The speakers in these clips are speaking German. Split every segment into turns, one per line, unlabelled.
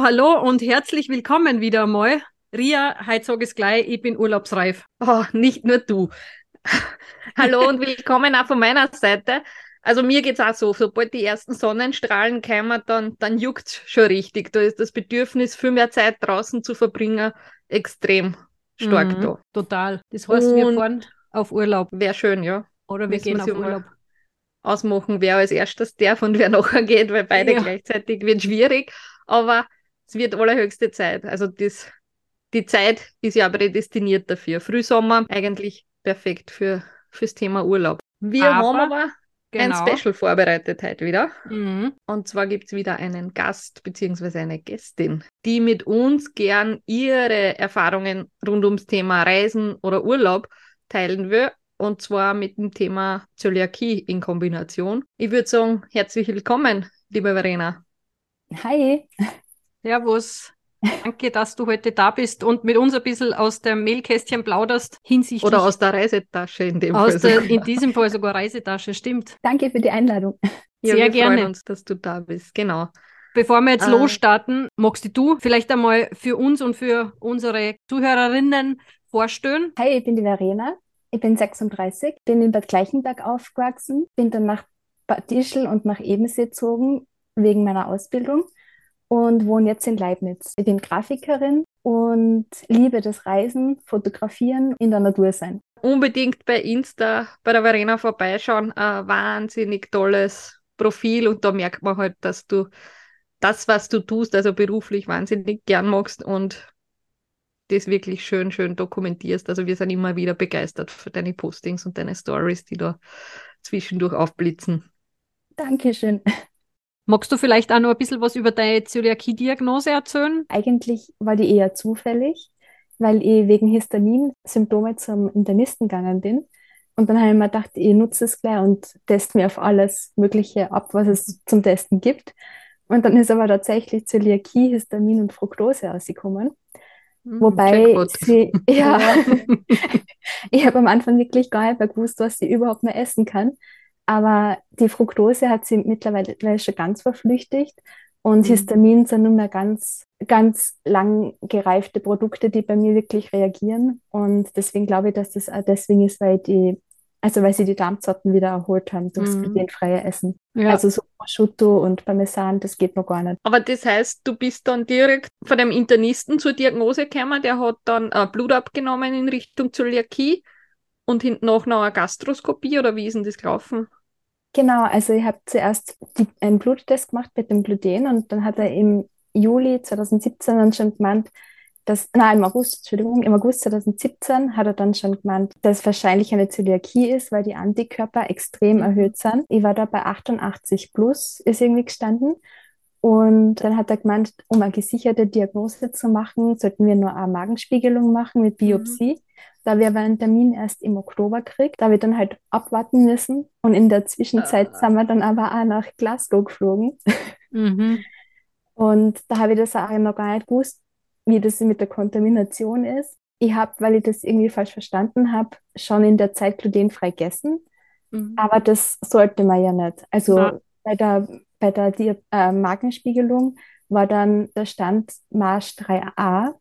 Hallo und herzlich willkommen wieder einmal. Ria, heute sage ich gleich, ich bin urlaubsreif. Oh, nicht nur du.
Hallo und willkommen auch von meiner Seite. Also mir geht es auch so, sobald die ersten Sonnenstrahlen kommen, dann, dann juckt es schon richtig. Da ist das Bedürfnis, viel mehr Zeit draußen zu verbringen, extrem stark
Mhm,
da.
Total. Das heißt, wir
Und-
fahren auf Urlaub
Wäre schön, ja.
oder wir
Müssen
gehen
wir
auf
mal
Urlaub.
Ausmachen, wer als erstes darf und wer nachher geht, weil beide
Ja.
gleichzeitig wird schwierig. Aber es wird allerhöchste Zeit. Also das, die Zeit ist ja prädestiniert dafür. Frühsommer eigentlich perfekt für, fürs Thema Urlaub. Wir
Aber-
haben aber
Genau.
ein Special vorbereitet heute wieder.
Mhm.
Und zwar gibt es wieder einen Gast bzw. eine Gästin, die mit uns gern ihre Erfahrungen rund ums Thema Reisen oder Urlaub teilen will. Und zwar mit dem Thema Zöliakie in Kombination. Ich würde sagen, herzlich willkommen, liebe Verena.
Hi,
Servus. Danke, dass du heute da bist und mit uns ein bisschen aus dem Mehlkästchen plauderst hinsichtlich
Oder aus der Reisetasche in dem
aus
Fall.
der,
sogar.
in diesem Fall sogar Reisetasche, stimmt.
danke für die Einladung.
ja,
sehr
wir
gerne.
freuen uns, dass du da bist. Genau.
Bevor wir jetzt
Äh.
losstarten, magst du vielleicht einmal für uns und für unsere Zuhörerinnen vorstellen?
Hi, ich bin die Verena, ich bin 36, bin in Bad Gleichenberg aufgewachsen, bin dann nach Bad Ischl und nach Ebensee gezogen wegen meiner Ausbildung und wohne jetzt in Leibniz. Ich bin Grafikerin und liebe das Reisen, Fotografieren, in der Natur sein.
unbedingt bei Insta bei der Verena vorbeischauen. Ein wahnsinnig tolles Profil und da merkt man halt, dass du das, was du tust, also beruflich wahnsinnig gern magst und das wirklich schön, schön dokumentierst. Also wir sind immer wieder begeistert für deine Postings und deine Stories, die da zwischendurch aufblitzen.
Dankeschön.
Magst du vielleicht auch noch ein bisschen was über deine Zöliakie-Diagnose erzählen?
Eigentlich war die eher zufällig, weil ich wegen Histamin-Symptome zum Internisten gegangen bin. Und dann habe ich mir gedacht, ich nutze es gleich und teste mir auf alles Mögliche ab, was es zum Testen gibt. Und dann ist aber tatsächlich Zöliakie, Histamin und Fructose rausgekommen.
Hm,
Wobei sie, ja, ich habe am Anfang wirklich gar nicht mehr gewusst, was sie überhaupt mehr essen kann. Aber die Fructose hat sie mittlerweile schon ganz verflüchtigt. Und
Mhm.
Histamin sind nun mehr ganz, ganz lang gereifte Produkte, die bei mir wirklich reagieren. Und deswegen glaube ich, dass das auch deswegen ist, weil die, also weil sie die Darmzotten wieder erholt haben durchs
Mhm.
glutenfreie Essen.
Ja.
Also so Prosciutto und Parmesan, das geht noch gar nicht.
Aber das heißt, du bist dann direkt von dem Internisten zur Diagnose gekommen, der hat dann äh, Blut abgenommen in Richtung Zöliakie und hinten noch eine Gastroskopie oder wie ist denn das gelaufen?
Genau, also ich habe zuerst die, einen Bluttest gemacht mit dem Gluten und dann hat er im Juli 2017 dann schon gemeint, dass, nein, im August, Entschuldigung, im August 2017 hat er dann schon gemeint, dass wahrscheinlich eine Zöliakie ist, weil die Antikörper extrem
Mhm.
erhöht sind. Ich war da bei 88 plus, ist irgendwie gestanden. Und dann hat er gemeint, um eine gesicherte Diagnose zu machen, sollten wir nur eine Magenspiegelung machen mit Biopsie. Da wir aber einen Termin erst im Oktober kriegt, da wir dann halt abwarten müssen. Und in der Zwischenzeit
Ah.
sind wir dann aber auch nach Glasgow geflogen.
Mhm.
Und da habe ich das auch noch gar nicht gewusst, wie das mit der Kontamination ist. Ich habe, weil ich das irgendwie falsch verstanden habe, schon in der Zeit glutenfrei gegessen.
Mhm.
Aber das sollte man ja nicht. Also
Na.
bei der, bei der äh, Magenspiegelung war dann der Stand Marsch 3a.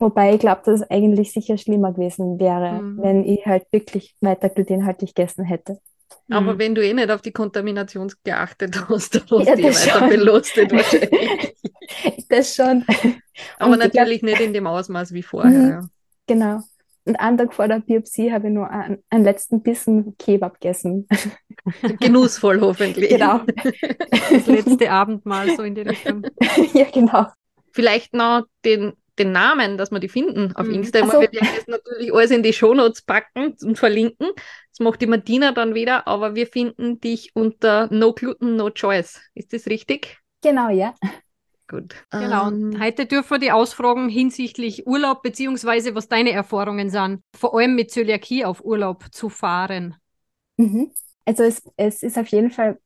Wobei ich glaube, dass es eigentlich sicher schlimmer gewesen wäre,
Mhm.
wenn ich halt wirklich weiter glutenhaltig gegessen hätte.
Aber
Mhm.
wenn du eh nicht auf die Kontamination geachtet hast, dann hast
Ja,
du dich
das
weiter
schon.
belastet wahrscheinlich.
Das schon.
Aber
Und ich glaub-
natürlich nicht in dem Ausmaß wie vorher.
Mhm.
Ja.
Genau. Und einen Tag vor der Biopsie habe ich nur einen, einen letzten Bissen Kebab gegessen.
Genussvoll hoffentlich.
Genau.
Das letzte Abendmahl so in die Richtung.
Ja, genau.
Vielleicht noch den, den Namen, dass wir die finden auf
Mhm.
Insta.
Ach so.
Wir werden das natürlich alles in die Shownotes packen und verlinken. Das macht die Martina dann wieder, aber wir finden dich unter No Gluten, No Choice. Ist das richtig?
Genau, ja.
gut.
Genau.
Ähm,
Heute dürfen wir die ausfragen hinsichtlich Urlaub, beziehungsweise was deine Erfahrungen sind, vor allem mit Zöliakie auf Urlaub zu fahren.
Mhm. Also es, es ist auf jeden Fall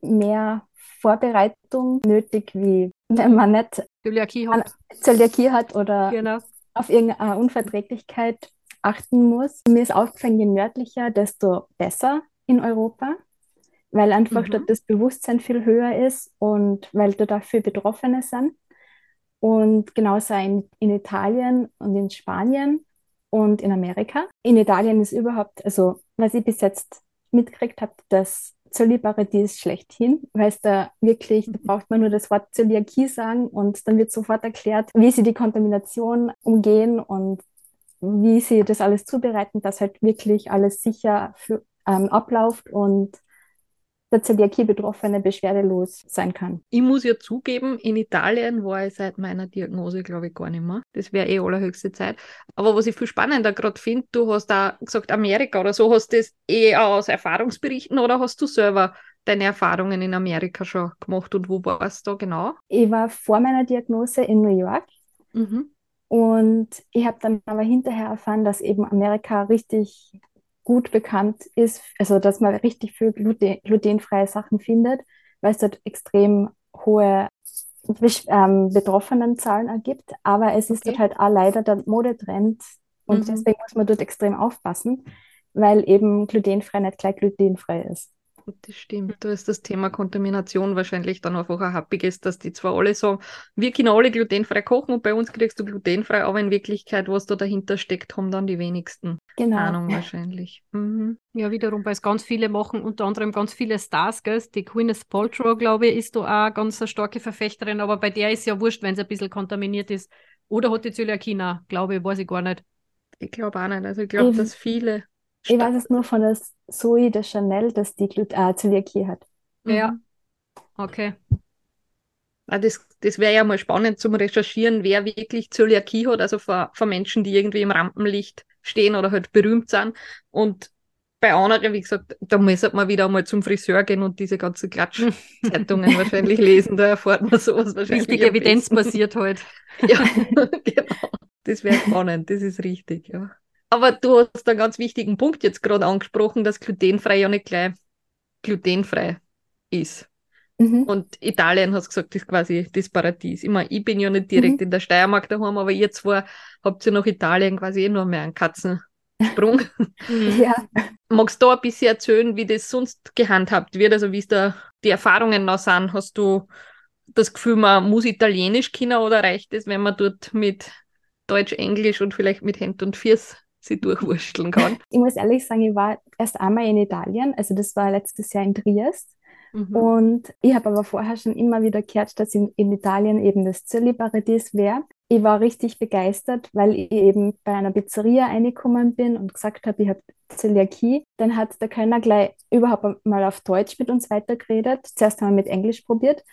mehr Vorbereitung nötig, wie wenn man nicht
Zöliakie hat.
Zöliakie hat oder
Genau.
auf irgendeine Unverträglichkeit achten muss. Mir ist aufgefallen, je nördlicher, desto besser in Europa, weil einfach
Mhm.
dort das Bewusstsein viel höher ist und weil da dafür Betroffene sind. Und genauso in, in Italien und in Spanien und in Amerika. In Italien ist überhaupt, also was ich bis jetzt mitgekriegt habe, das Zöliparadies schlechthin, weil es da wirklich, da braucht man nur das Wort Zöliakie sagen und dann wird sofort erklärt, wie sie die Kontamination umgehen und wie sie das alles zubereiten, dass halt wirklich alles sicher für, ähm, abläuft und der Zöliakie-Betroffene beschwerdelos sein kann.
Ich muss ja zugeben, in Italien war ich seit meiner Diagnose, glaube ich, gar nicht mehr. Das wäre eh allerhöchste Zeit. Aber was ich viel spannender gerade finde, du hast da gesagt, Amerika oder so, hast du das eh aus Erfahrungsberichten oder hast du selber deine Erfahrungen in Amerika schon gemacht und wo warst du da genau?
Ich war vor meiner Diagnose in New York
Mhm.
und ich habe dann aber hinterher erfahren, dass eben Amerika richtig gut bekannt ist, also dass man richtig viel gluten, glutenfreie Sachen findet, weil es dort extrem hohe ähm, Betroffenenzahlen ergibt. Aber es ist
Okay.
dort halt auch leider der Modetrend und
Mhm.
deswegen muss man dort extrem aufpassen, weil eben glutenfrei nicht gleich glutenfrei ist.
Das stimmt. Da ist das Thema Kontamination wahrscheinlich dann einfach ein happiges, dass die zwar alle sagen, wir können alle glutenfrei kochen und bei uns kriegst du glutenfrei, aber in Wirklichkeit, was da dahinter steckt, haben dann die wenigsten
Genau.
Ahnung wahrscheinlich. Mhm.
Ja, wiederum, weil es ganz viele machen, unter anderem ganz viele Stars, gell? Die Gwyneth Paltrow, glaube ich, ist da auch ganz eine starke Verfechterin, aber bei der ist ja wurscht, wenn es ein bisschen kontaminiert ist. Oder hat die Zöliakie glaube ich, weiß ich gar nicht.
Ich glaube auch nicht. Also ich glaube, dass viele.
Ich weiß es nur von der Zoe de Chanel, dass die Glut äh, Zöliakie hat.
Ja.
Mhm.
Okay.
Ah, Das, das wäre ja mal spannend zum Recherchieren, wer wirklich Zöliakie hat, also von, von Menschen, die irgendwie im Rampenlicht stehen oder halt berühmt sind. Und bei anderen, wie gesagt, da muss man wieder mal zum Friseur gehen und diese ganzen Klatschzeitungen wahrscheinlich lesen. Da erfährt man sowas wahrscheinlich.
Richtig evidenzbasiert halt.
Ja, genau. Das wäre spannend, das ist richtig, ja. Aber du hast einen ganz wichtigen Punkt jetzt gerade angesprochen, dass glutenfrei ja nicht gleich glutenfrei ist.
Mhm.
Und Italien, hast gesagt, ist quasi das Paradies. Ich meine, ich bin ja nicht direkt
Mhm.
in der Steiermark daheim, aber ihr zwei habt ja nach Italien quasi eh noch mehr einen Katzensprung.
Mhm.
Ja,
Magst du da ein bisschen erzählen, wie das sonst gehandhabt wird? Also wie es da die Erfahrungen noch sind? Hast du das Gefühl, man muss Italienisch können oder reicht es, wenn man dort mit Deutsch, Englisch und vielleicht mit Händ und Füß sie durchwursteln kann?
ich muss ehrlich sagen, ich war erst einmal in Italien, also das war letztes Jahr in Triest.
Mhm.
Und ich habe aber vorher schon immer wieder gehört, dass in, in Italien eben das Zöliparadies wäre. Ich war richtig begeistert, weil ich eben bei einer Pizzeria reingekommen bin und gesagt habe, ich habe Zöliakie. Dann hat der Kellner gleich überhaupt mal auf Deutsch mit uns weitergeredet. Zuerst haben wir mit Englisch probiert.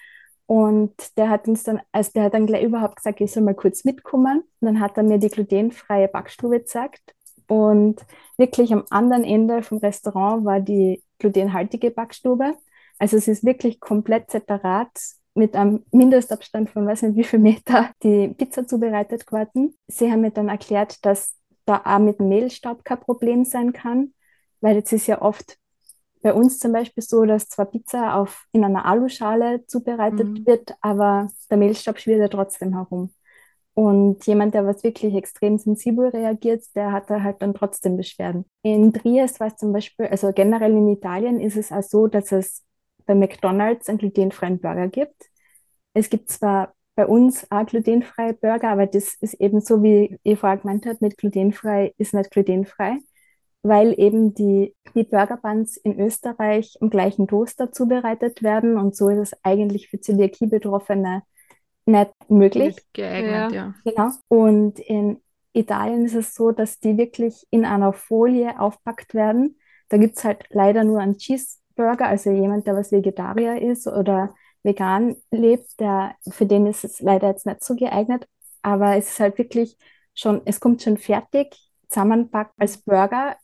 Und der hat uns dann, also der hat dann gleich überhaupt gesagt, ich soll mal kurz mitkommen. Und dann hat er mir die glutenfreie Backstube gezeigt. Und wirklich am anderen Ende vom Restaurant war die glutenhaltige Backstube. Also es ist wirklich komplett separat mit einem Mindestabstand von weiß nicht wie viel Meter die Pizza zubereitet geworden. Sie haben mir dann erklärt, dass da auch mit Mehlstaub kein Problem sein kann, weil jetzt ist ja oft bei uns zum Beispiel so, dass zwar Pizza auf, in einer Aluschale zubereitet
Mhm.
wird, aber der Mehlstaub schwirrt ja trotzdem herum. Und jemand, der was wirklich extrem sensibel reagiert, der hat da halt dann trotzdem Beschwerden. In Triest war es zum Beispiel, also generell in Italien ist es auch so, dass es bei McDonald's einen glutenfreien Burger gibt. Es gibt zwar bei uns auch glutenfreie Burger, aber das ist eben so, wie ihr vorher gemeint habt, mit glutenfrei ist nicht glutenfrei, weil eben die, die Burger Buns in Österreich im gleichen Toaster zubereitet werden und so ist es eigentlich für Zöliakie-Betroffene nicht möglich.
Nicht geeignet,
Ja.
ja.
Genau. Und in Italien ist es so, dass die wirklich in einer Folie aufpackt werden. Da gibt es halt leider nur einen Cheeseburger, also jemand, der was Vegetarier ist oder vegan lebt, der, für den ist es leider jetzt nicht so geeignet. Aber es ist halt wirklich schon, es kommt schon fertig, zusammenpackt als Burger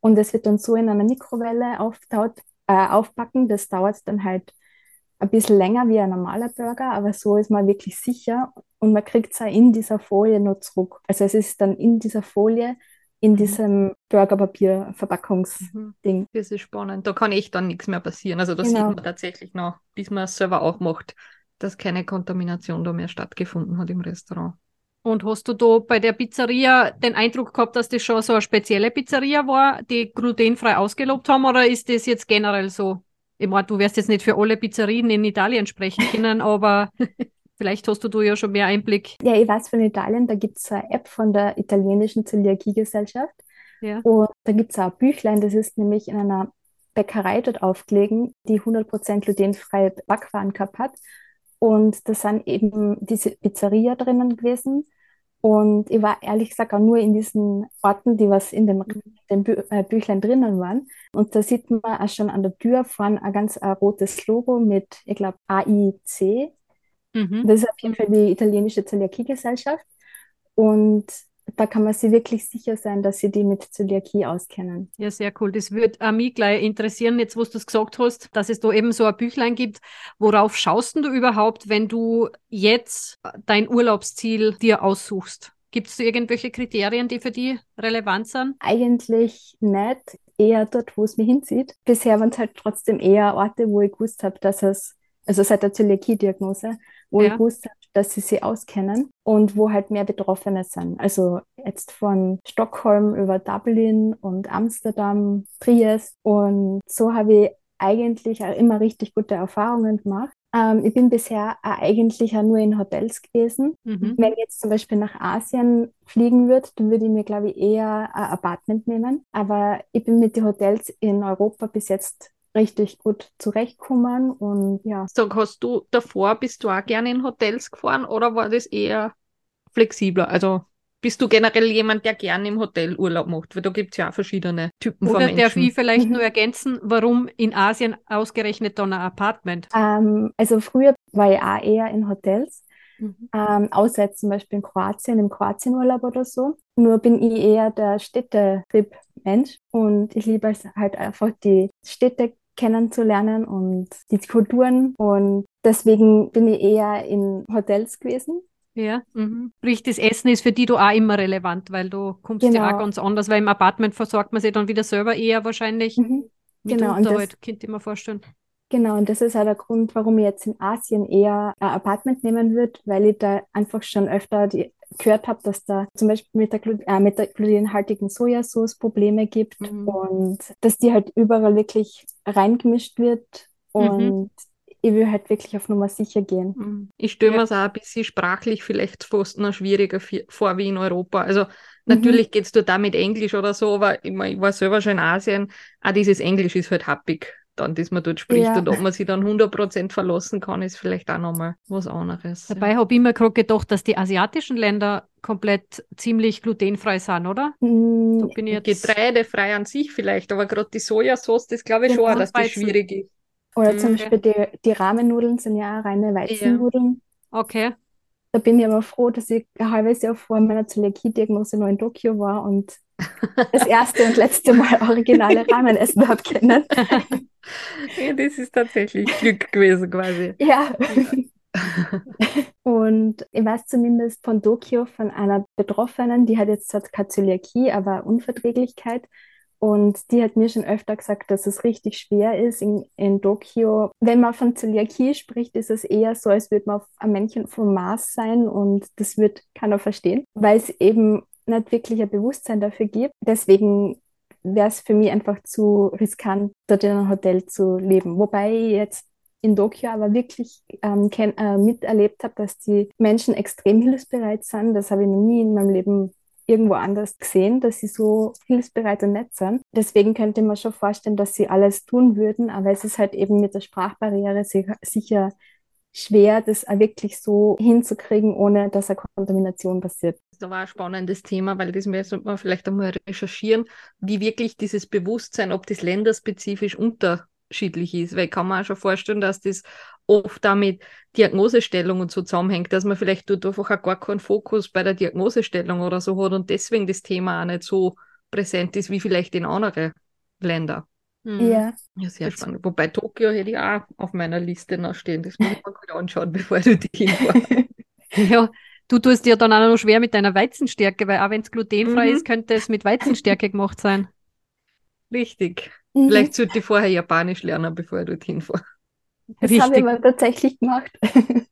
und es wird dann so in einer Mikrowelle auftaut, äh, aufbacken. Das dauert dann halt ein bisschen länger wie ein normaler Burger, aber so ist man wirklich sicher und man kriegt es auch in dieser Folie noch zurück. Also es ist dann in dieser Folie, in
Mhm.
diesem Burgerpapier-Verpackungsding.
Mhm. Das ist spannend. Da kann echt dann nichts mehr passieren. Also da sieht
Genau.
man tatsächlich noch, bis man es selber auch macht, dass keine Kontamination da mehr stattgefunden hat im Restaurant.
Und hast du da bei der Pizzeria den Eindruck gehabt, dass das schon so eine spezielle Pizzeria war, die glutenfrei ausgelobt haben, oder ist das jetzt generell so? Ich meine, du wirst jetzt nicht für alle Pizzerien in Italien sprechen können, aber vielleicht hast du da ja schon mehr Einblick.
Ja, ich weiß von Italien, da gibt es eine App von der italienischen Zöliakiegesellschaft.
Ja.
Und da gibt es auch ein Büchlein, das ist nämlich in einer Bäckerei dort aufgelegen, die 100% glutenfreie Backwaren gehabt hat. Und da sind eben diese Pizzeria drinnen gewesen. Und ich war ehrlich gesagt auch nur in diesen Orten, die was in dem, dem Bü äh, Büchlein drinnen waren. Und da sieht man auch schon an der Tür vorne ein ganz äh, rotes Logo mit, ich glaube, AIC.
Mhm.
Das ist auf jeden Fall die italienische Zöliakiegesellschaft. Und da kann man sich wirklich sicher sein, dass sie die mit Zöliakie auskennen.
Ja, sehr cool. Das würde auch mich gleich interessieren, jetzt wo du es gesagt hast, dass es da eben so ein Büchlein gibt. Worauf schaust denn du überhaupt, wenn du jetzt dein Urlaubsziel dir aussuchst? Gibt es irgendwelche Kriterien, die für die relevant sind?
Eigentlich nicht, eher dort, wo es mich hinzieht. Bisher waren es halt trotzdem eher Orte, wo ich gewusst habe, dass es, also seit der Zöliakie-Diagnose, wo ich
Ja.
gewusst habe, dass sie sie auskennen und wo halt mehr Betroffene sind. Also jetzt von Stockholm über Dublin und Amsterdam, Triest. Und so habe ich eigentlich auch immer richtig gute Erfahrungen gemacht. Ähm, ich bin bisher auch eigentlich auch nur in Hotels gewesen.
Mhm.
Wenn ich jetzt zum Beispiel nach Asien fliegen würde, dann würde ich mir, glaube ich, eher ein Apartment nehmen. Aber ich bin mit den Hotels in Europa bis jetzt richtig gut zurechtgekommen und ja.
Sag, hast du davor, bist du auch gerne in Hotels gefahren oder war das eher flexibler? Also bist du generell jemand, der gerne im Hotel Urlaub macht? Weil da gibt es ja auch verschiedene Typen von
Oder darf
Menschen.
ich vielleicht
Mhm.
nur ergänzen, warum in Asien ausgerechnet dann ein Apartment?
Ähm, also früher war ich auch eher in Hotels,
Mhm.
ähm, außer jetzt zum Beispiel in Kroatien, im Kroatienurlaub oder so. Nur bin ich eher der Städtetrip-Mensch und ich liebe es halt einfach die Städte kennenzulernen und die Kulturen und deswegen bin ich eher in Hotels gewesen.
Ja, mhm. Sprich, das Essen ist für die du auch immer relevant, weil du kommst ja
Genau.
auch ganz anders, weil im Apartment versorgt man sich dann wieder selber eher wahrscheinlich.
Mhm. Genau, und das-
halt, könnte ich mir vorstellen.
Genau, und das ist auch der Grund, warum ich jetzt in Asien eher ein Apartment nehmen würde, weil ich da einfach schon öfter die, gehört habe, dass da zum Beispiel mit der, Glu äh, mit der glutenhaltigen Sojasauce Probleme gibt
Mhm.
und dass die halt überall wirklich reingemischt wird und ich will halt wirklich auf Nummer sicher gehen.
Mhm.
Ich stelle
Ja.
mir es auch ein bisschen sprachlich vielleicht fast noch schwieriger vor wie in Europa. Also natürlich geht es dort auch mit Englisch oder so, aber ich, mein, ich war selber schon in Asien. Auch dieses Englisch ist halt happig, dann, das man dort spricht.
Ja.
Und ob man sich dann 100% verlassen kann, ist vielleicht auch nochmal was anderes. ja.
Dabei habe ich mir gerade gedacht, dass die asiatischen Länder komplett ziemlich glutenfrei sind, oder?
Mm,
Da bin ich jetzt.
Getreidefrei an sich vielleicht, aber gerade die Sojasauce, das glaube ich
Genau,
schon, auch, dass das schwierig ist.
Oder zum
Mhm.
Beispiel die, die Rahmennudeln sind ja auch reine Weizennudeln.
Okay.
Da bin ich aber froh, dass ich ein halbes Jahr vor meiner Zöliakie-Diagnose noch in Tokio war und das erste und letzte Mal originale Ramen essen habe können.
Ja, das ist tatsächlich Glück gewesen quasi.
Ja. Und ich weiß zumindest von Tokio, von einer Betroffenen, die hat jetzt zwar keine Zöliakie, aber Unverträglichkeit. Und die hat mir schon öfter gesagt, dass es richtig schwer ist in, in Tokio. Wenn man von Zöliakie spricht, ist es eher so, als würde man ein Männchen vom Mars sein und das wird keiner verstehen, weil es eben nicht wirklich ein Bewusstsein dafür gibt. Deswegen wäre es für mich einfach zu riskant, dort in einem Hotel zu leben. Wobei ich jetzt in Tokio aber wirklich ähm, äh, miterlebt habe, dass die Menschen extrem hilfsbereit sind. Das habe ich noch nie in meinem Leben irgendwo anders gesehen, dass sie so hilfsbereit und nett sind. Deswegen könnte man schon vorstellen, dass sie alles tun würden, aber es ist halt eben mit der Sprachbarriere sicher, schwer, das auch wirklich so hinzukriegen, ohne dass eine Kontamination passiert.
Das war ein spannendes Thema, weil das sollte man vielleicht einmal recherchieren, wie wirklich dieses Bewusstsein, ob das länderspezifisch unterschiedlich ist. Weil ich kann mir auch schon vorstellen, dass das oft damit Diagnosestellung und so zusammenhängt, dass man vielleicht dort einfach auch gar keinen Fokus bei der Diagnosestellung oder so hat und deswegen das Thema auch nicht so präsent ist wie vielleicht in anderen Ländern.
Mhm.
Ja,
Ja, sehr
Jetzt-
spannend. Wobei Tokio hätte ich auch auf meiner Liste noch stehen. Das muss mir gut anschauen, bevor du die hinfährst.
Ja, du tust dir dann auch noch schwer mit deiner Weizenstärke, weil auch wenn es glutenfrei
Mhm.
ist, könnte es mit Weizenstärke gemacht sein.
Richtig.
Mhm.
Vielleicht sollte ich vorher Japanisch lernen, bevor ich dorthin fahre.
Das habe ich
Richtig.
aber tatsächlich gemacht.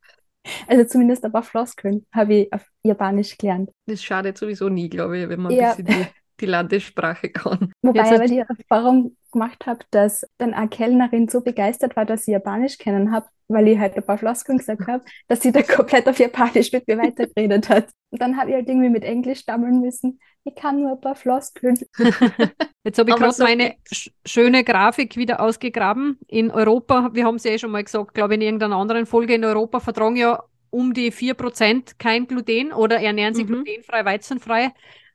Also zumindest ein paar Floskeln habe ich auf Japanisch gelernt.
Das schadet sowieso nie, glaube ich, wenn man
Ja.
ein bisschen die, Landessprache kann.
Wobei ich aber die Erfahrung gemacht habe, dass dann eine Kellnerin so begeistert war, dass sie Japanisch kennen habe, weil ich halt ein paar Floskeln gesagt habe, dass sie dann komplett auf Japanisch mit mir weitergeredet hat. Und dann habe ich halt irgendwie mit Englisch stammeln müssen. Ich kann nur ein paar Floskeln.
Jetzt habe ich gerade
so
meine sch schöne Grafik wieder ausgegraben. In Europa, wir haben es ja eh schon mal gesagt, glaube ich, in irgendeiner anderen Folge, in Europa vertragen ja um die 4% kein Gluten oder ernähren sich
Mhm.
glutenfrei, weizenfrei.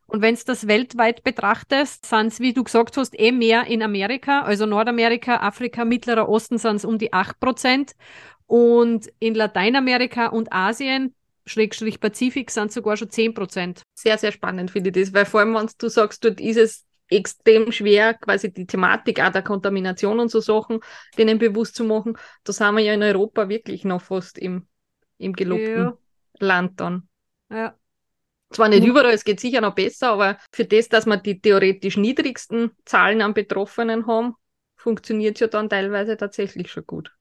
Und wenn du das weltweit betrachtest, sind es, wie du gesagt hast, eh mehr in Amerika, also Nordamerika, Afrika, Mittlerer Osten sind es um die 8%. Und in Lateinamerika und Asien, Schrägstrich Pazifik, sind es sogar schon 10%.
Sehr, sehr spannend finde ich das, weil vor allem, wenn du sagst, dort ist es extrem schwer, quasi die Thematik auch der Kontamination und so Sachen, denen bewusst zu machen. Da sind wir ja in Europa wirklich noch fast im, im gelobten
Ja.
Land dann.
Ja.
Zwar nicht überall, es geht sicher noch besser, aber für das, dass wir die theoretisch niedrigsten Zahlen an Betroffenen haben, funktioniert es ja dann teilweise tatsächlich schon gut.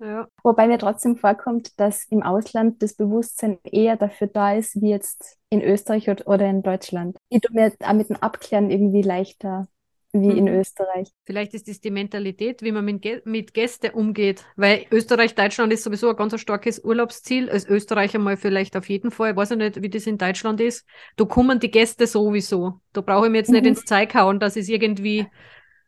Ja.
Wobei mir trotzdem vorkommt, dass im Ausland das Bewusstsein eher dafür da ist, wie jetzt in Österreich oder- oder in Deutschland. Ich tue mir auch mit dem Abklären irgendwie leichter wie in
Mhm.
Österreich.
Vielleicht ist das die Mentalität, wie man mit, Gä- mit Gästen umgeht. Weil Österreich, Deutschland ist sowieso ein ganz starkes Urlaubsziel. Als Österreicher mal vielleicht auf jeden Fall. Ich weiß ja nicht, wie das in Deutschland ist. Da kommen die Gäste sowieso. Da brauche ich mir jetzt nicht
Mhm.
ins Zeug hauen, dass es irgendwie.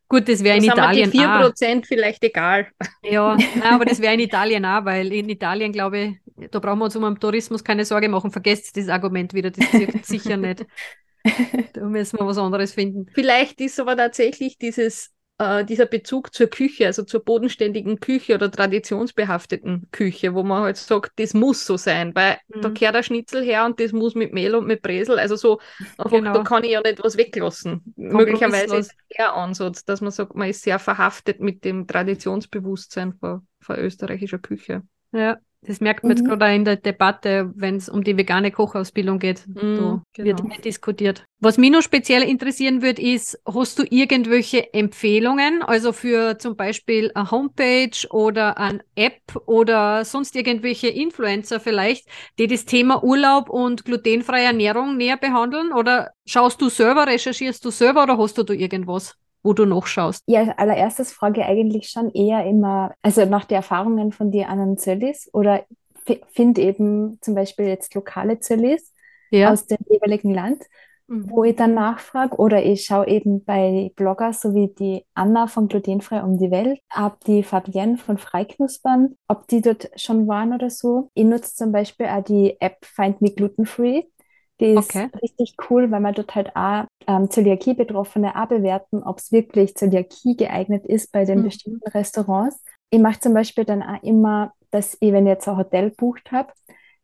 Gut, das wäre in Italien
die
auch.
4% vielleicht egal.
Ja, nein, aber das wäre in Italien auch, weil in Italien, glaube ich, da brauchen wir uns um den Tourismus keine Sorge machen. Vergesst das Argument wieder, das wirkt sicher nicht. Da müssen wir was anderes finden.
Vielleicht ist aber tatsächlich dieses, äh, dieser Bezug zur Küche, also zur bodenständigen Küche oder traditionsbehafteten Küche, wo man halt sagt, das muss so sein, weil da
Mhm.
kehrt der Schnitzel her und das muss mit Mehl und mit Bresel, also so, einfach,
Genau.
da kann ich ja nicht was weglassen. Möglicherweise ist der Ansatz, dass man sagt, man ist sehr verhaftet mit dem Traditionsbewusstsein von, von österreichischer Küche.
Ja, das merkt man jetzt
Mhm.
gerade auch in der Debatte, wenn es um die vegane Kochausbildung geht.
Mhm,
da wird
genau.
mehr diskutiert. Was mich noch speziell interessieren würde, ist, hast du irgendwelche Empfehlungen, also für zum Beispiel eine Homepage oder eine App oder sonst irgendwelche Influencer vielleicht, die das Thema Urlaub und glutenfreie Ernährung näher behandeln? Oder schaust du selber, recherchierst du selber oder hast du da irgendwas, wo du nachschaust?
Ja, als allererstes frage ich eigentlich schon eher immer, also nach den Erfahrungen von den anderen Zöllis oder finde eben zum Beispiel jetzt lokale Zöllis
Ja.
aus dem jeweiligen Land,
Mhm.
wo ich dann nachfrage oder ich schaue eben bei Bloggers so wie die Anna von Glutenfrei um die Welt, ab die Fabienne von Freiknuspern, ob die dort schon waren oder so. Ich nutze zum Beispiel auch die App Find Me Glutenfree. Die ist
Okay.
richtig cool, weil man dort halt auch ähm, Zöliakie-Betroffene auch bewerten, ob es wirklich Zöliakie geeignet ist bei den
Mhm.
bestimmten Restaurants. Ich mache zum Beispiel dann auch immer, dass ich, wenn ich jetzt ein Hotel bucht habe,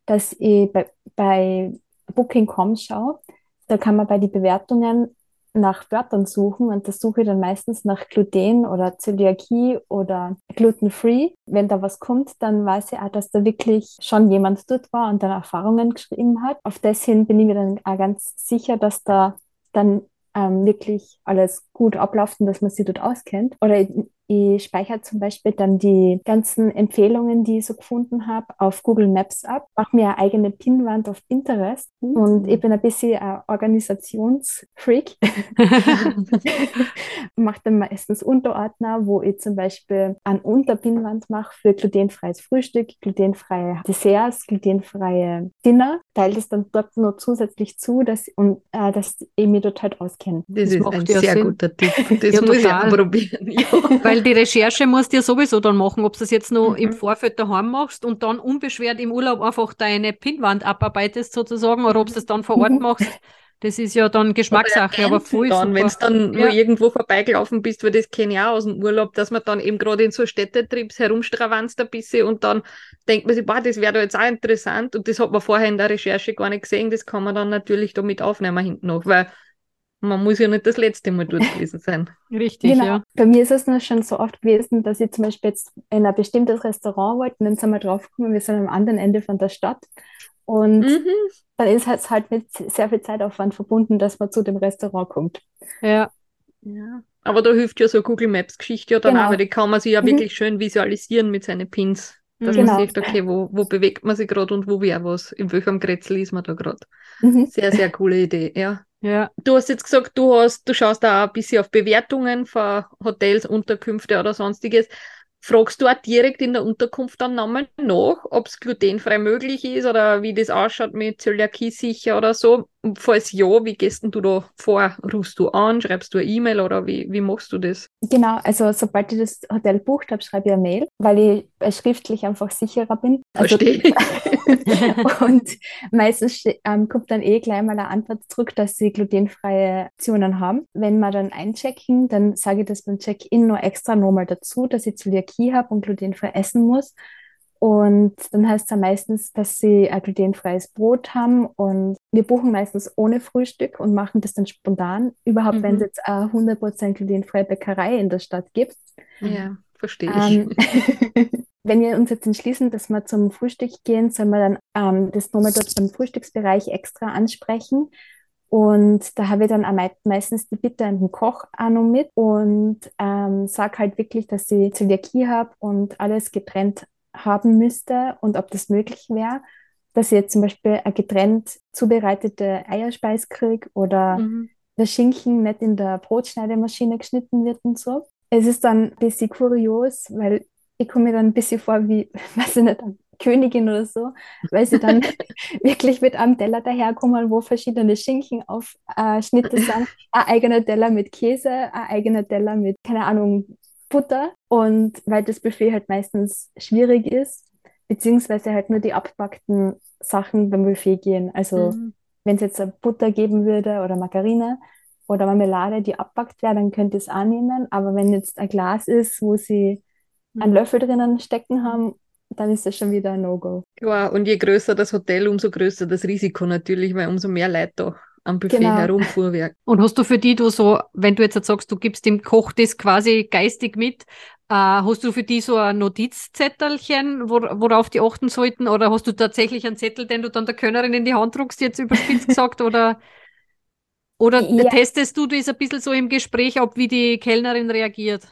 dass ich bei, bei Booking.com schaue. Da kann man bei den Bewertungen nach Wörtern suchen und das suche ich dann meistens nach Gluten oder Zöliakie oder Gluten-Free. Wenn da was kommt, dann weiß ich auch, dass da wirklich schon jemand dort war und dann Erfahrungen geschrieben hat. Auf das hin bin ich mir dann auch ganz sicher, dass da dann ähm, wirklich alles gut abläuft und dass man sich dort auskennt. Oder ich, ich speichere zum Beispiel dann die ganzen Empfehlungen, die ich so gefunden habe, auf Google Maps ab, mache mir eine eigene Pinnwand auf Pinterest und ich bin ein bisschen ein Organisationsfreak. mache dann meistens Unterordner, wo ich zum Beispiel eine Unterpinnwand mache für glutenfreies Frühstück, glutenfreie Desserts, glutenfreie Dinner. Teile das dann dort noch zusätzlich zu, dass, und, äh, dass ich mich dort halt auskenne.
Das,
Das
ist ein
ja
sehr
Sinn.
guter Tipp. Das
Ja,
muss ich auch probieren. Ja.
Weil die Recherche musst du ja sowieso dann machen, ob du das jetzt noch
Mhm.
im Vorfeld daheim machst und dann unbeschwert im Urlaub einfach deine Pinnwand abarbeitest sozusagen oder ob du das dann vor Ort
Mhm.
machst. Das ist ja dann Geschmackssache, aber voll
dann, wenn du dann
Ja.
nur irgendwo vorbeigelaufen bist, weil das kenne ich auch aus dem Urlaub, dass man dann eben gerade in so Städtetrips herumstravanzt ein bisschen und dann denkt man sich, boah, das wäre da jetzt auch interessant und das hat man vorher in der Recherche gar nicht gesehen, das kann man dann natürlich damit aufnehmen hinten noch, weil Man muss ja nicht das letzte Mal dort gewesen sein.
Richtig,
Genau.
ja.
Bei mir ist es noch schon so oft gewesen, dass ich zum Beispiel jetzt in ein bestimmtes Restaurant wollte und dann sind wir draufgekommen, wir sind am anderen Ende von der Stadt. Und
Mhm.
dann ist es halt mit sehr viel Zeitaufwand verbunden, dass man zu dem Restaurant kommt.
Ja,
Ja. Aber da hilft ja so Google Maps Geschichte ja dann
Genau.
auch, weil die kann man sich ja
Mhm.
wirklich schön visualisieren mit seinen Pins. Dass
Mhm.
man
Genau.
sieht, okay, wo, wo bewegt man sich gerade und wo wäre was, in welchem Grätzl ist man da gerade.
Mhm.
Sehr, sehr coole Idee, ja.
ja.
Du hast jetzt gesagt, du hast, du schaust da auch ein bisschen auf Bewertungen von Hotels, Unterkünfte oder sonstiges. Fragst du auch direkt in der Unterkunft dann nochmal nach, ob es glutenfrei möglich ist oder wie das ausschaut mit Zöliakie sicher oder so? Und falls ja, wie gehst denn du da vor? Rufst du an, schreibst du eine E-Mail oder wie, wie machst du das?
Genau, also sobald ich das Hotel bucht habe, schreibe ich eine Mail, weil ich äh, schriftlich einfach sicherer bin. Also,
Verstehe.
und meistens ste- ähm, kommt dann eh gleich mal eine Antwort zurück, dass sie glutenfreie Optionen haben. Wenn wir dann einchecken, dann sage ich das beim Check-in nur extra nochmal dazu, dass ich Zöliakie habe und glutenfrei essen muss. Und dann heißt es dann meistens, dass sie ein glutenfreies Brot haben und wir buchen meistens ohne Frühstück und machen das dann spontan. Überhaupt, wenn
Mhm.
es jetzt eine 100% glutenfreie Bäckerei in der Stadt gibt.
Ja, verstehe ich.
Ähm, wenn wir uns jetzt entschließen, dass wir zum Frühstück gehen, sollen wir dann ähm, das nochmal dort beim Frühstücksbereich extra ansprechen. Und da habe ich dann meistens die Bitte an den Koch auch noch mit und ähm, sage halt wirklich, dass ich Zöliakie habe und alles getrennt haben müsste und ob das möglich wäre, dass ich jetzt zum Beispiel eine getrennt zubereitete Eierspeis kriege oder
Mhm.
der Schinken nicht in der Brotschneidemaschine geschnitten wird und so. Es ist dann ein bisschen kurios, weil ich komme mir dann ein bisschen vor wie, weiß ich nicht, Königin oder so, weil sie dann wirklich mit einem Teller daherkommen, wo verschiedene Schinken auf äh, Schnitte sind. Ein eigener Teller mit Käse, ein eigener Teller mit, keine Ahnung, Butter. Und weil das Buffet halt meistens schwierig ist, beziehungsweise halt nur die abgepackten Sachen beim Buffet gehen. Also
Mhm.
wenn es jetzt Butter geben würde oder Margarine oder Marmelade, die abpackt wäre, dann könnte ich es annehmen. Aber wenn jetzt ein Glas ist, wo sie einen Löffel drinnen stecken haben, dann ist das schon wieder ein No-Go.
Klar, und je größer das Hotel, umso größer das Risiko natürlich, weil umso mehr Leute da am Buffet
Genau.
herumfuhrwerk.
Und hast du für die du so, wenn du jetzt sagst, du gibst dem Koch das quasi geistig mit, äh, hast du für die so ein Notizzettelchen, wor worauf die achten sollten? Oder hast du tatsächlich einen Zettel, den du dann der Könnerin in die Hand druckst, jetzt überspitzt gesagt? Oder, oder
Ja.
testest du das ein bisschen so im Gespräch, ob wie die Kellnerin reagiert?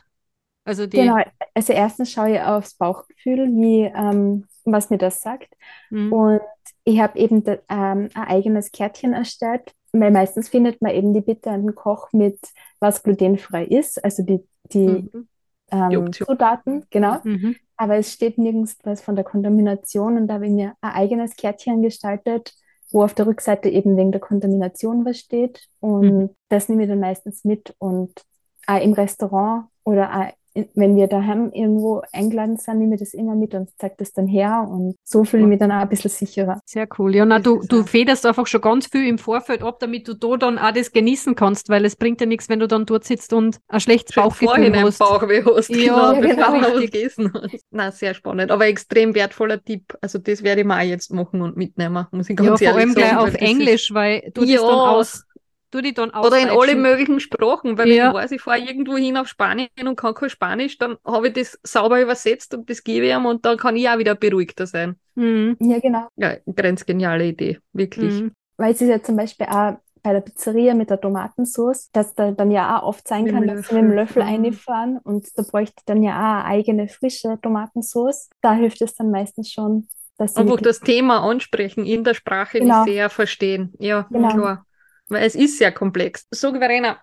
Also die.
Genau, also erstens schaue ich aufs Bauchgefühl, wie, ähm, was mir das sagt.
Mhm.
Und ich habe eben ähm, ein eigenes Kärtchen erstellt, weil meistens findet man eben die Bitte an den Koch mit, was glutenfrei ist, also die, die
Mhm.
Die
ähm,
Option.
Zutaten, genau.
Mhm.
Aber es steht nirgends was von der Kontamination und da habe ich mir ein eigenes Kärtchen gestaltet, wo auf der Rückseite eben wegen der Kontamination was steht. Und
Mhm.
das nehme ich dann meistens mit und auch im Restaurant oder auch wenn wir daheim irgendwo eingeladen sind, nehme ich das immer mit und zeige das dann her und so fühle ich mich dann auch ein bisschen sicherer.
Sehr cool. Ja, na,
Das
du, du federst einfach schon ganz viel im Vorfeld ab, damit du da dann auch das genießen kannst, weil es bringt ja nichts, wenn du dann dort sitzt und ein schlechtes Bauchgefühl hast.
Bauchweh hast,
Ja,
genau,
ja,
bevor
genau.
du gegessen hast. Na, sehr spannend, aber extrem wertvoller Tipp. Also das werde ich mir auch jetzt machen und mitnehmen, muss ich
Ja,
ganz
vor
ehrlich
allem gleich
sagen,
auf
weil das ist-
Englisch, weil du das
Ja.
dann aus, du die dann
Oder in alle möglichen Sprachen, weil
Ja.
wenn ich weiß, ich fahre irgendwo hin auf Spanien und kann kein Spanisch, dann habe ich das sauber übersetzt und das gebe ich ihm und dann kann ich auch wieder beruhigter sein.
Mhm.
Ja, genau.
Ja, ganz geniale Idee, wirklich.
Mhm.
Weil es ist ja zum Beispiel auch bei der Pizzeria mit der Tomatensauce, dass da dann ja auch oft sein
Mit
kann, dass sie mit dem
Löffel. Mhm.
reinfahren und da bräuchte ich dann ja auch eine eigene frische Tomatensauce. Da hilft es dann meistens schon, dass sie
Einfach das Thema ansprechen in der Sprache,
Genau.
sehr verstehen. Ja,
Genau.
klar. Weil es ist sehr komplex. Sag, Verena,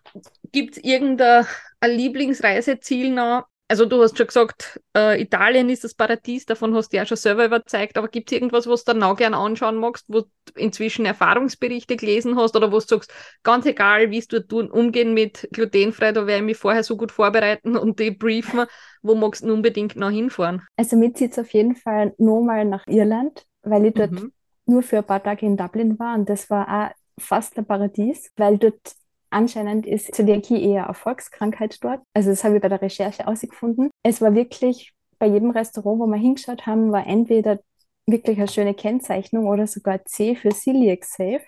gibt es irgendein ein Lieblingsreiseziel noch? Also du hast schon gesagt, äh, Italien ist das Paradies, davon hast du ja schon selber überzeugt, aber gibt es irgendwas, was du dann auch gerne anschauen magst, wo du inzwischen Erfahrungsberichte gelesen hast oder wo du sagst, ganz egal, wie es dort tun, umgehen mit glutenfrei, da werde ich mich vorher so gut vorbereiten und debriefen, wo magst du unbedingt noch hinfahren?
also mir zieht es auf jeden Fall nochmal nach Irland, weil ich dort
Mhm.
nur für ein paar Tage in Dublin war und das war auch fast ein Paradies, weil dort anscheinend ist Zöliakie eher eine Volkskrankheit dort. Also das habe ich bei der Recherche herausgefunden. Es war wirklich bei jedem Restaurant, wo wir hingeschaut haben, war entweder wirklich eine schöne Kennzeichnung oder sogar C für Celiac Safe.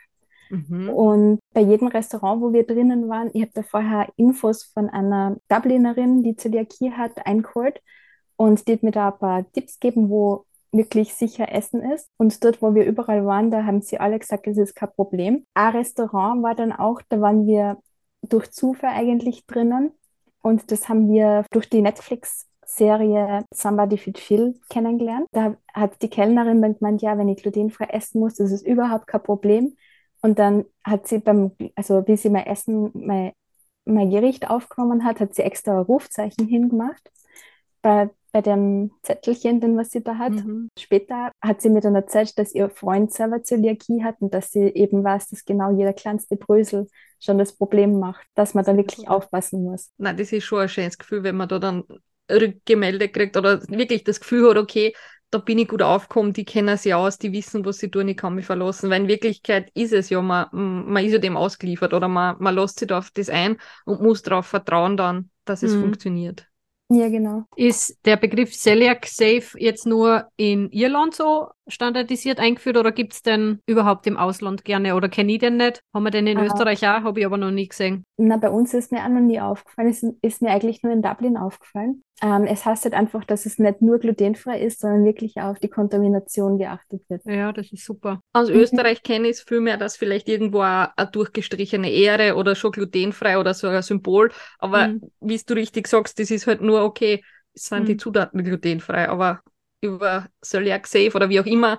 Mhm. Und bei jedem Restaurant, wo wir drinnen waren, ich habe da vorher Infos von einer Dublinerin, die Zöliakie hat, eingeholt. Und die hat mir da ein paar Tipps gegeben, wo wirklich sicher Essen ist. Und dort, wo wir überall waren, da haben sie alle gesagt, es ist kein Problem. Ein Restaurant war dann auch, da waren wir durch Zufall eigentlich drinnen. Und das haben wir durch die Netflix-Serie Somebody Fit Phil kennengelernt. Da hat die Kellnerin dann gemeint, ja, wenn ich glutenfrei essen muss, das ist überhaupt kein Problem. Und dann hat sie beim, also wie sie mein Essen, mein, mein Gericht aufgenommen hat, hat sie extra Rufzeichen hingemacht. Bei bei dem Zettelchen, den was sie da hat. Mhm. Später hat sie mir dann erzählt, dass ihr Freund selber Zöliakie hat und dass sie eben weiß, dass genau jeder kleinste Brösel schon das Problem macht, dass man da wirklich aufpassen muss.
Nein, das ist schon ein schönes Gefühl, wenn man da dann Rückgemeldet kriegt oder wirklich das Gefühl hat, okay, da bin ich gut aufgekommen, die kennen sich aus, die wissen, was sie tun, ich kann mich verlassen. Weil in Wirklichkeit ist es ja, man, man ist ja dem ausgeliefert oder man, man lässt sich da auf das ein und muss darauf vertrauen dann, dass es mhm. funktioniert.
Ja, genau.
Ist der Begriff Celiac Safe jetzt nur in Irland so standardisiert eingeführt oder gibt es den überhaupt im Ausland gerne oder kenne ich den nicht? Haben wir den in ah. Österreich auch, habe ich aber noch nie gesehen.
Na, bei uns ist mir auch noch nie aufgefallen. Es ist mir eigentlich nur in Dublin aufgefallen. Ähm, es heißt halt einfach, dass es nicht nur glutenfrei ist, sondern wirklich auch auf die Kontamination geachtet wird.
Ja, das ist super.
Aus mhm. Österreich kenne ich es vielmehr, dass vielleicht irgendwo eine, eine durchgestrichene Ehre oder schon glutenfrei oder so ein Symbol. Aber mhm. wie du richtig sagst, das ist halt nur okay, es sind mhm. die Zutaten glutenfrei. Aber über Celiac Safe oder wie auch immer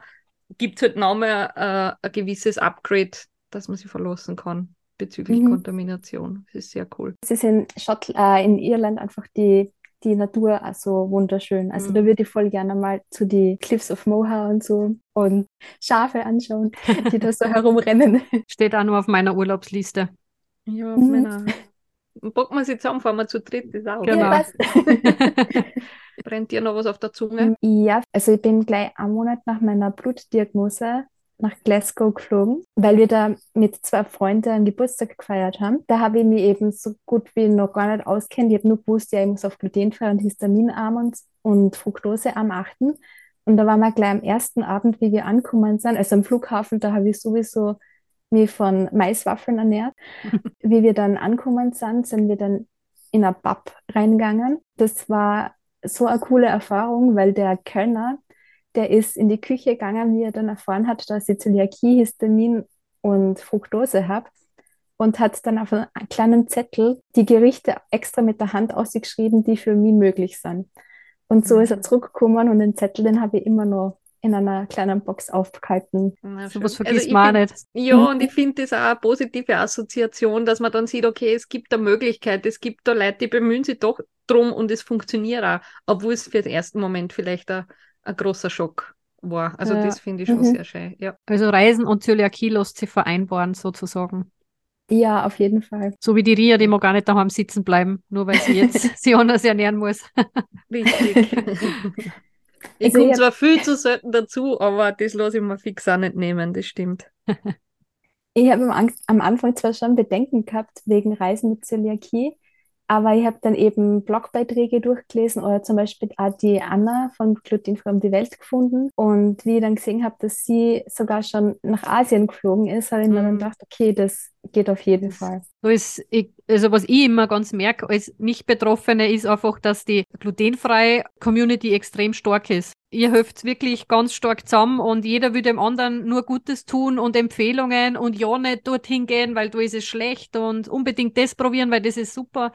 gibt es halt nochmal äh, ein gewisses Upgrade, dass man sich verlassen kann bezüglich mhm. Kontamination. Das ist sehr cool.
Es ist in, Schott äh, in Irland einfach die die Natur also wunderschön. Also mhm. da würde ich voll gerne mal zu die Cliffs of Moher und so und Schafe anschauen, die da so herumrennen.
Steht auch nur auf meiner Urlaubsliste.
Ja, auf mhm. meiner. Packen wir sie zusammen, fahren wir zu dritt, das auch.
Genau. Ja,
Brennt dir noch was auf der Zunge?
Ja, also ich bin gleich einen Monat nach meiner Blutdiagnose nach Glasgow geflogen, weil wir da mit zwei Freunden einen Geburtstag gefeiert haben. Da habe ich mich eben so gut wie noch gar nicht auskennt. Ich habe nur gewusst, ja, ich muss auf glutenfrei und histaminarm und, und fructosearm achten. Und da waren wir gleich am ersten Abend, wie wir angekommen sind, also am Flughafen, da habe ich sowieso mich von Maiswaffeln ernährt. wie wir dann angekommen sind, sind wir dann in ein Pub reingegangen. Das war so eine coole Erfahrung, weil der Kellner, der ist in die Küche gegangen, wie er dann erfahren hat, dass ich Zöliakie, Histamin und Fructose habe und hat dann auf einem kleinen Zettel die Gerichte extra mit der Hand ausgeschrieben, die für mich möglich sind. Und so ist er mhm. zurückgekommen und den Zettel, den habe ich immer noch in einer kleinen Box aufgehalten.
So was vergisst also man nicht.
Ja, mhm. und ich finde das auch eine positive Assoziation, dass man dann sieht, okay, es gibt eine Möglichkeit, es gibt da Leute, die bemühen sich doch drum und es funktioniert auch, obwohl es für den ersten Moment vielleicht ein ein großer Schock war. Also ja. das finde ich schon mhm. sehr schön. Ja.
Also Reisen und Zöliakie lässt sich vereinbaren sozusagen.
Ja, auf jeden Fall.
So wie die Ria, die mag gar nicht daheim sitzen bleiben, nur weil sie jetzt sich anders ernähren muss.
Richtig. ich also komme zwar viel zu selten dazu, aber das lasse ich mir fix auch nicht nehmen, das stimmt.
Ich habe am Anfang zwar schon Bedenken gehabt wegen Reisen mit Zöliakie, aber ich habe dann eben Blogbeiträge durchgelesen oder zum Beispiel auch die Anna von Glutenfrei um die Welt gefunden. Und wie ich dann gesehen habe, dass sie sogar schon nach Asien geflogen ist, habe ich mhm. mir dann mhm. gedacht, okay, das geht auf jeden Fall.
So ist, ich, also was ich immer ganz merke als Nicht-Betroffene ist einfach, dass die glutenfreie Community extrem stark ist. Ihr helft wirklich ganz stark zusammen und jeder will dem anderen nur Gutes tun und Empfehlungen und ja nicht dorthin gehen, weil da ist es schlecht und unbedingt das probieren, weil das ist super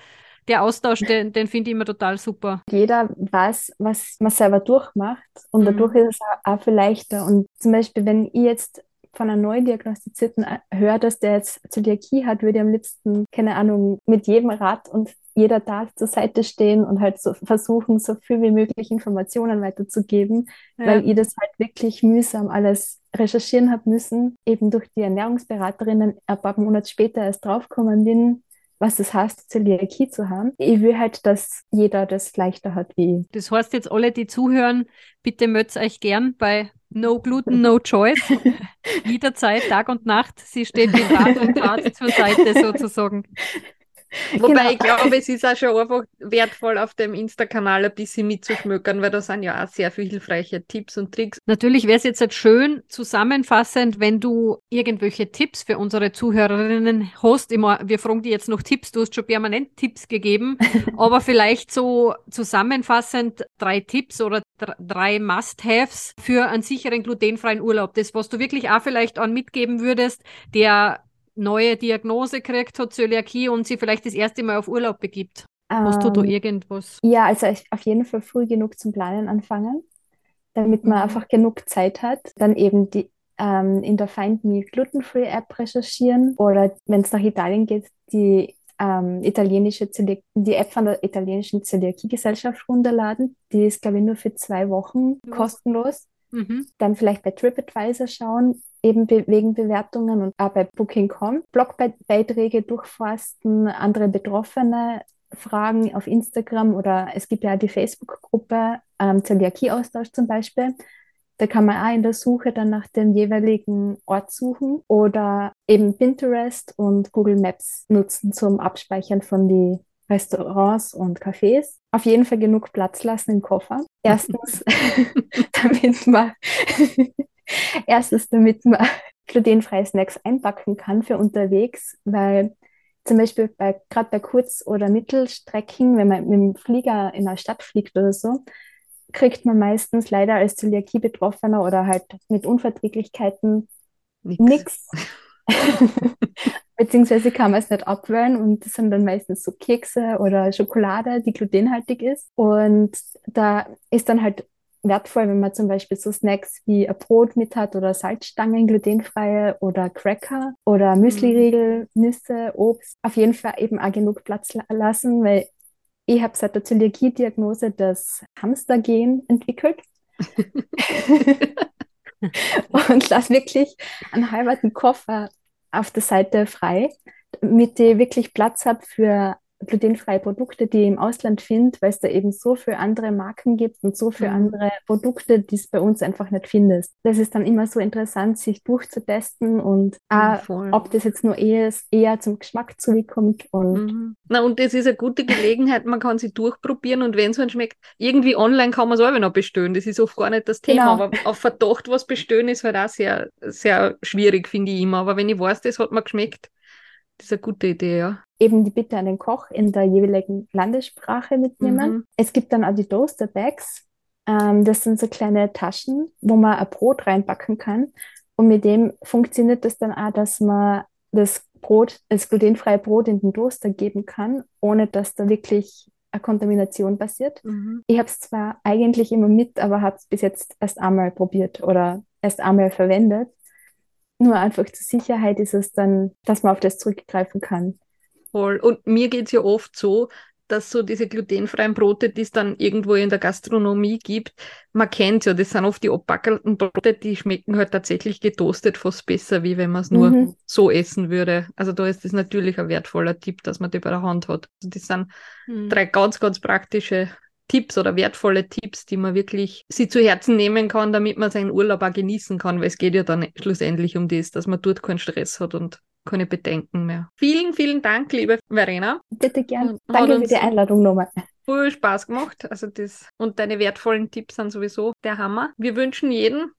der Austausch, den, den finde ich immer total super.
Jeder weiß, was man selber durchmacht und mhm. dadurch ist es auch, auch viel leichter. Und zum Beispiel, wenn ich jetzt von einem neu diagnostizierten äh, höre, dass der jetzt Zöliakie hat, würde ich am liebsten, keine Ahnung, mit jedem Rat und jeder Tat zur Seite stehen und halt so versuchen, so viel wie möglich Informationen weiterzugeben, ja. weil ich das halt wirklich mühsam alles recherchieren habe müssen, eben durch die Ernährungsberaterinnen ein paar Monate später erst draufgekommen bin, was es heißt, Zöliakie zu haben. Ich will halt, dass jeder das leichter hat wie ich.
Das heißt jetzt alle, die zuhören, bitte mötzt euch gern bei No Gluten, No Choice. Jederzeit, Tag und Nacht. Sie steht mit Rat und Tat zur Seite sozusagen.
Wobei
Genau.
ich glaube, es ist auch schon einfach wertvoll, auf dem Insta-Kanal ein bisschen mitzuschmökern, weil da sind ja auch sehr viele hilfreiche Tipps und Tricks.
Natürlich wäre es jetzt halt schön zusammenfassend, wenn du irgendwelche Tipps für unsere Zuhörerinnen hast. Immer, wir fragen die jetzt noch Tipps, du hast schon permanent Tipps gegeben, aber vielleicht so zusammenfassend drei Tipps oder dr- drei Must-Haves für einen sicheren glutenfreien Urlaub. Das, was du wirklich auch vielleicht an mitgeben würdest, der neue Diagnose kriegt, hat Zöliakie und sie vielleicht das erste Mal auf Urlaub begibt. Hast du da
Ähm,
irgendwas?
Ja, also auf jeden Fall früh genug zum Planen anfangen, damit man
Mhm.
einfach genug Zeit hat. Dann eben die ähm, in der Find Me Gluten-Free App recherchieren oder wenn es nach Italien geht, die ähm, italienische Zöli die App von der italienischen Zöliakie-Gesellschaft runterladen. Die ist, glaube ich, nur für zwei Wochen
Ja.
kostenlos.
Mhm.
Dann vielleicht bei TripAdvisor schauen, eben be wegen Bewertungen und auch bei Booking.com. Blogbeiträge durchforsten, andere Betroffene fragen auf Instagram oder es gibt ja die Facebook-Gruppe ähm, Zöliakie-Austausch zum Beispiel. Da kann man auch in der Suche dann nach dem jeweiligen Ort suchen oder eben Pinterest und Google Maps nutzen zum Abspeichern von die Restaurants und Cafés. Auf jeden Fall genug Platz lassen im Koffer. Erstens, damit man erstens, damit man glutenfreie Snacks einpacken kann für unterwegs, weil zum Beispiel bei, gerade bei Kurz- oder Mittelstrecken, wenn man mit dem Flieger in eine Stadt fliegt oder so, kriegt man meistens leider als Zöliakie-Betroffener oder halt mit Unverträglichkeiten nichts. Beziehungsweise kann man es nicht abwählen und das sind dann meistens so Kekse oder Schokolade, die glutenhaltig ist. Und da ist dann halt wertvoll, wenn man zum Beispiel so Snacks wie ein Brot mit hat oder Salzstangen, glutenfreie oder Cracker oder Müsliriegel, Nüsse, Obst. Auf jeden Fall eben auch genug Platz la- lassen, weil ich habe seit der Zöliakie-Diagnose das Hamstergen entwickelt. und lasse wirklich einen halben Koffer auf der Seite frei, damit ich wirklich Platz habe für glutenfreie Produkte, die ich im Ausland finde, weil es da eben so viele andere Marken gibt und so viele
Mhm.
andere Produkte, die es bei uns einfach nicht findest. Das ist dann immer so interessant, sich durchzutesten und
Ja,
auch,
voll.
ob das jetzt nur eher, eher zum Geschmack zukommt und
Mhm.
Na, und das ist eine gute Gelegenheit, man kann sie durchprobieren und wenn es einem schmeckt, irgendwie online kann man es auch noch bestellen. Das ist oft gar nicht das Thema,
Genau.
aber auf Verdacht was bestellen ist halt auch sehr, sehr schwierig, finde ich immer. Aber wenn ich weiß, das hat mir geschmeckt, das ist eine gute Idee, ja.
eben die Bitte an den Koch in der jeweiligen Landessprache mitnehmen.
Mhm.
Es gibt dann auch die Toaster Bags. Ähm, das sind so kleine Taschen, wo man ein Brot reinpacken kann. Und mit dem funktioniert das dann auch, dass man das Brot, das glutenfreie Brot in den Toaster geben kann, ohne dass da wirklich eine Kontamination passiert.
Mhm.
Ich habe es zwar eigentlich immer mit, aber habe es bis jetzt erst einmal probiert oder erst einmal verwendet. Nur einfach zur Sicherheit ist es dann, dass man auf das zurückgreifen kann.
Voll. Und mir geht es ja oft so, dass so diese glutenfreien Brote, die es dann irgendwo in der Gastronomie gibt, man kennt ja, das sind oft die abbackelten Brote, die schmecken halt tatsächlich getoastet fast besser, wie wenn man es nur
Mhm.
so essen würde. Also da ist das natürlich ein wertvoller Tipp, dass man die bei der Hand hat. Also das sind
Mhm.
drei ganz, ganz praktische Tipps oder wertvolle Tipps, die man wirklich sie zu Herzen nehmen kann, damit man seinen Urlaub auch genießen kann, weil es geht ja dann schlussendlich um das, dass man dort keinen Stress hat und keine Bedenken mehr. Vielen, vielen Dank, liebe Verena.
Bitte gern. Danke für die Einladung nochmal.
Voll Spaß gemacht. Also das und deine wertvollen Tipps sind sowieso der Hammer. Wir wünschen jedem,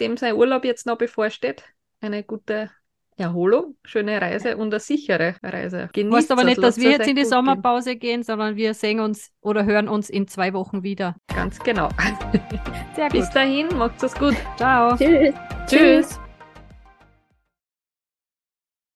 dem sein Urlaub jetzt noch bevorsteht, eine gute Erholung, schöne Reise und eine sichere Reise. Genießt
Heißt aber nicht, dass
lasst
wir jetzt in die
gut
Sommerpause gehen, sondern wir sehen uns oder hören uns in zwei Wochen wieder.
gehen. Ganz genau.
Sehr
Bis dahin, macht's es gut.
Ciao.
Tschüss.
Tschüss.